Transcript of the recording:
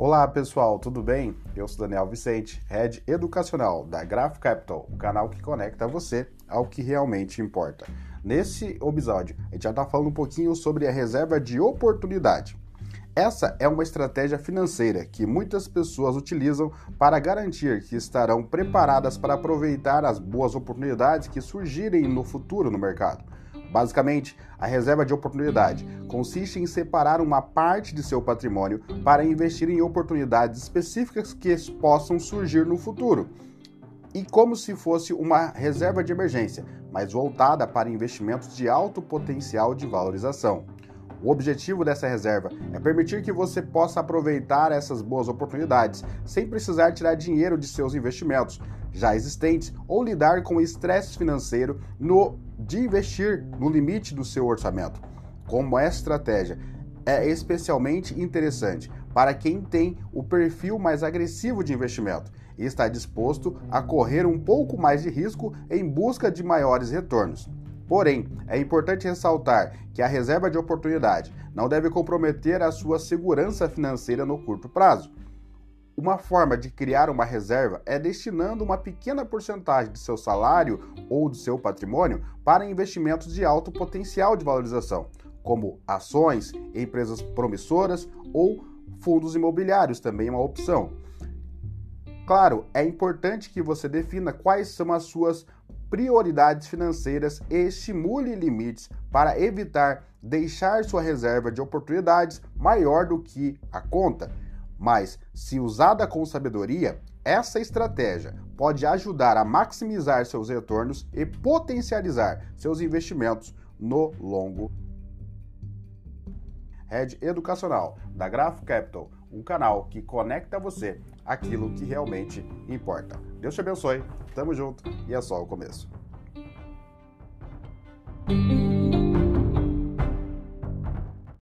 Olá pessoal, tudo bem? Eu sou Daniel Vicente, Head Educacional da Graph Capital, o canal que conecta você ao que realmente importa. Nesse episódio, a gente já está falando um pouquinho sobre a reserva de oportunidade. Essa é uma estratégia financeira que muitas pessoas utilizam para garantir que estarão preparadas para aproveitar as boas oportunidades que surgirem no futuro no mercado. Basicamente, a reserva de oportunidade consiste em separar uma parte de seu patrimônio para investir em oportunidades específicas que possam surgir no futuro. E como se fosse uma reserva de emergência, mas voltada para investimentos de alto potencial de valorização. O objetivo dessa reserva é permitir que você possa aproveitar essas boas oportunidades sem precisar tirar dinheiro de seus investimentos já existentes ou lidar com o estresse financeiro no, de investir no limite do seu orçamento. Como essa estratégia é especialmente interessante para quem tem o perfil mais agressivo de investimento e está disposto a correr um pouco mais de risco em busca de maiores retornos. Porém, é importante ressaltar que a reserva de oportunidade não deve comprometer a sua segurança financeira no curto prazo. Uma forma de criar uma reserva é destinando uma pequena porcentagem de seu salário ou do seu patrimônio para investimentos de alto potencial de valorização, como ações, empresas promissoras ou fundos imobiliários, também é uma opção. Claro, é importante que você defina quais são as suas prioridades financeiras e estimule limites para evitar deixar sua reserva de oportunidades maior do que a conta. Mas, se usada com sabedoria, essa estratégia pode ajudar a maximizar seus retornos e potencializar seus investimentos no longo. Rede Educacional da Graph Capital, um canal que conecta você aquilo que realmente importa. Deus te abençoe, tamo junto e é só o começo.